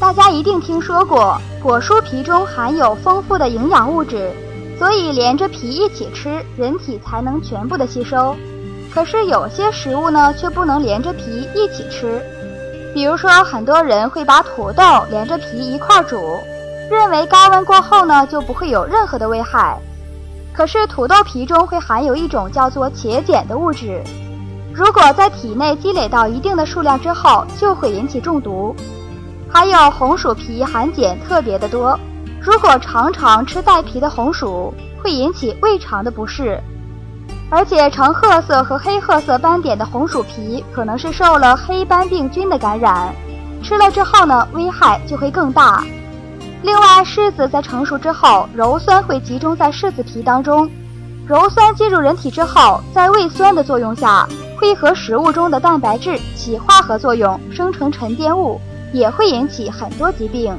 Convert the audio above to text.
大家一定听说过，果蔬皮中含有丰富的营养物质，所以连着皮一起吃，人体才能全部的吸收。可是有些食物呢，却不能连着皮一起吃。比如说，很多人会把土豆连着皮一块煮，认为高温过后呢，就不会有任何的危害。可是土豆皮中会含有一种叫做茄碱的物质，如果在体内积累到一定的数量之后，就会引起中毒。还有红薯皮含碱特别的多，如果常常吃带皮的红薯，会引起胃肠的不适。而且呈褐色和黑褐色斑点的红薯皮，可能是受了黑斑病菌的感染，吃了之后呢，危害就会更大。另外，柿子在成熟之后，鞣酸会集中在柿子皮当中，鞣酸进入人体之后，在胃酸的作用下，会和食物中的蛋白质起化合作用，生成沉淀物。也会引起很多疾病。